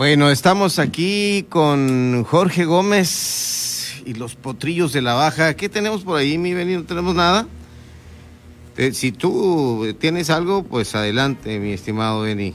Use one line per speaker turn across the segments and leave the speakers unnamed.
Bueno, estamos aquí con Jorge Gómez y los potrillos de la baja. ¿Qué tenemos por ahí, mi Beni? ¿No tenemos nada? Eh, si tú tienes algo, pues adelante, mi estimado Beni.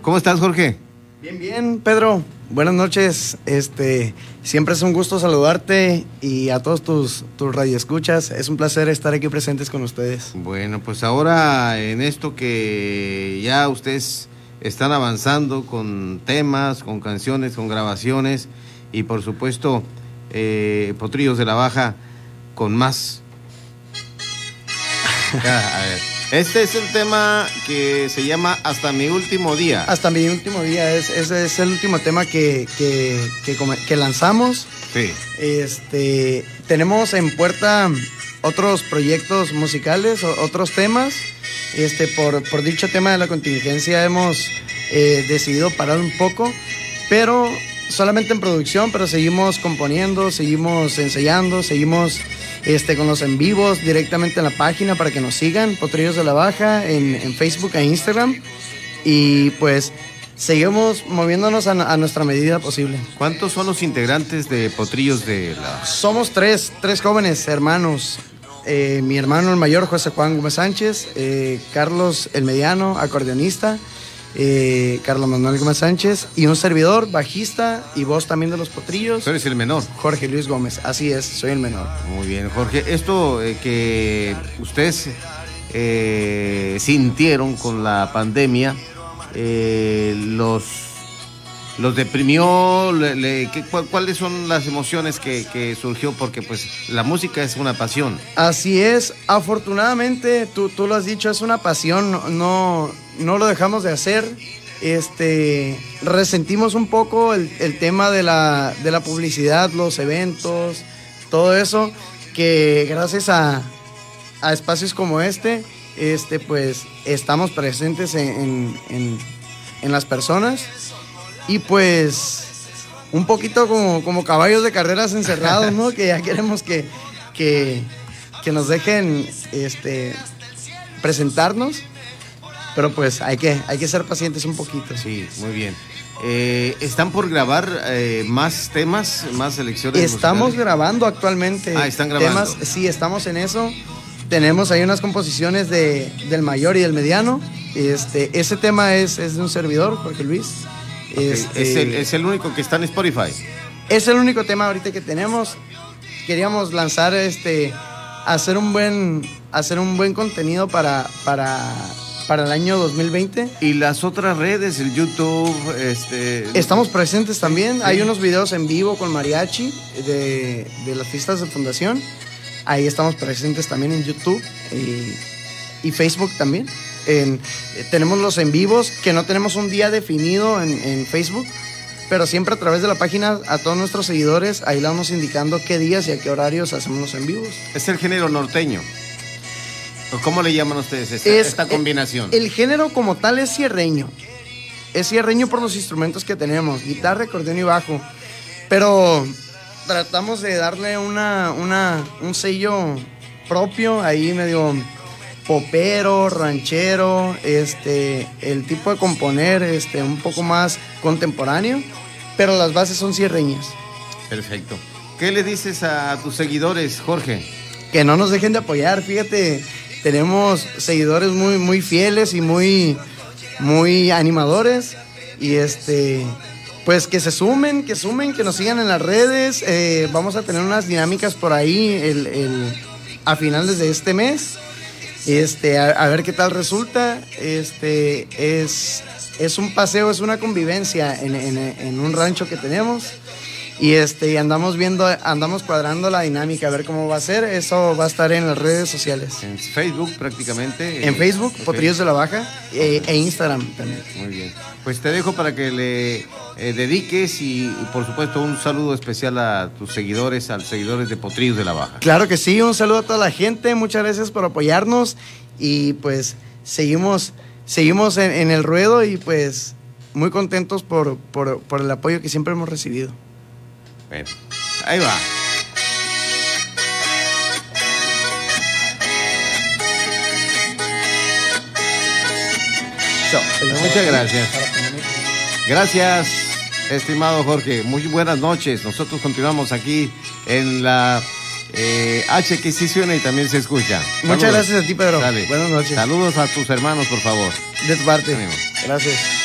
¿Cómo estás, Jorge?
Bien, bien, Pedro. Buenas noches. Este, siempre es un gusto saludarte y a todos tus, tus radioescuchas. Es un placer estar aquí presentes con ustedes.
Bueno, pues ahora en esto que ya ustedes están avanzando con temas, con canciones, con grabaciones y por supuesto eh, Potrillos de la Baja con más. a ver. Este es el tema que se llama Hasta mi último día.
Hasta mi último día, es, ese es el último tema que, que, que, lanzamos.
Sí.
Este, tenemos en puerta otros proyectos musicales, otros temas. Este, por, por dicho tema de la contingencia hemos eh, decidido parar un poco, pero solamente en producción, pero seguimos componiendo, seguimos ensayando, seguimos este, con los en vivos directamente en la página para que nos sigan, Potrillos de la Baja, en, Facebook e Instagram. Y pues seguimos moviéndonos a, nuestra medida posible.
¿Cuántos son los integrantes de Potrillos de la
Somos tres, tres jóvenes hermanos. Eh, mi hermano el mayor, José Juan Gómez Sánchez, eh, Carlos el mediano, acordeonista, eh, Carlos Manuel Gómez Sánchez y un servidor, bajista y voz también de los potrillos.
Tú eres el menor.
Jorge Luis Gómez, así es, soy el menor.
Muy bien, Jorge. Esto eh, que ustedes eh, sintieron con la pandemia, los los deprimió? ¿Cuáles son las emociones que, surgió? Porque pues la música es una pasión.
Así es, afortunadamente, tú, tú lo has dicho, es una pasión, no, no lo dejamos de hacer. Este, resentimos un poco el, tema de la, de la, publicidad, los eventos, todo eso, que gracias a, a espacios como este, este, pues estamos presentes en, en, en las personas y pues un poquito como, como caballos de carreras encerrados, ¿no? que ya queremos que, que, nos dejen este, presentarnos. Pero pues hay que, hay que ser pacientes un poquito.
Sí, muy bien. Eh, ¿Están por grabar eh, más temas, más selecciones?
Estamos grabando actualmente.
Ah, están grabando.
Temas, sí, estamos en eso. Tenemos ahí unas composiciones de, del mayor y del mediano. Este, ese tema es, es de un servidor, Jorge Luis.
Este, ¿Es, el, único que está en Spotify.
Es el único tema ahorita que tenemos. Queríamos lanzar este hacer un buen hacer un buen contenido para para para el año 2020.
Y las otras redes, el YouTube, este...
Estamos presentes también. Hay unos videos en vivo con mariachi de, de, las fiestas de fundación. Ahí estamos presentes también en YouTube y, y Facebook también. Tenemos los en vivos, que no tenemos un día definido en, Facebook, pero siempre a través de la página a todos nuestros seguidores, ahí le vamos indicando qué días y a qué horarios hacemos los en vivos.
Es el género norteño. ¿Cómo le llaman ustedes esta, combinación?
El, género como tal es cierreño. Es cierreño por los instrumentos que tenemos, guitarra, acordeón y bajo. Pero tratamos de darle una, una, un sello propio ahí medio popero, ranchero, este, el tipo de componer, este, un poco más contemporáneo, pero las bases son cierreñas.
Perfecto. ¿Qué le dices a tus seguidores, Jorge?
Que no nos dejen de apoyar, fíjate, tenemos seguidores muy, muy fieles y muy, muy animadores y este, pues que se sumen, que sumen, que nos sigan en las redes. Eh, vamos a tener unas dinámicas por ahí el, a finales de este mes este, a, ver qué tal resulta. Este, es, es un paseo, es una convivencia en, un rancho que tenemos. Y este, andamos viendo, andamos cuadrando la dinámica, a ver cómo va a ser. Eso va a estar en las redes sociales.
En Facebook prácticamente.
En Facebook, Potrillos de la Baja, e, e Instagram también.
Muy bien. Pues te dejo para que le eh, dediques y, por supuesto un saludo especial a tus seguidores, a los seguidores de Potrillos de la Baja.
Claro que sí, un saludo a toda la gente, muchas gracias por apoyarnos y pues seguimos, seguimos en, el ruedo y pues muy contentos por, por el apoyo que siempre hemos recibido.
Bueno, ahí va. Muchas gracias. Gracias, estimado Jorge. Muy buenas noches. Nosotros continuamos aquí en la eh, H que sí suena y también se escucha.
Muchas gracias a ti, Pedro. Buenas noches.
Saludos a tus hermanos, por favor.
De tu parte. Gracias.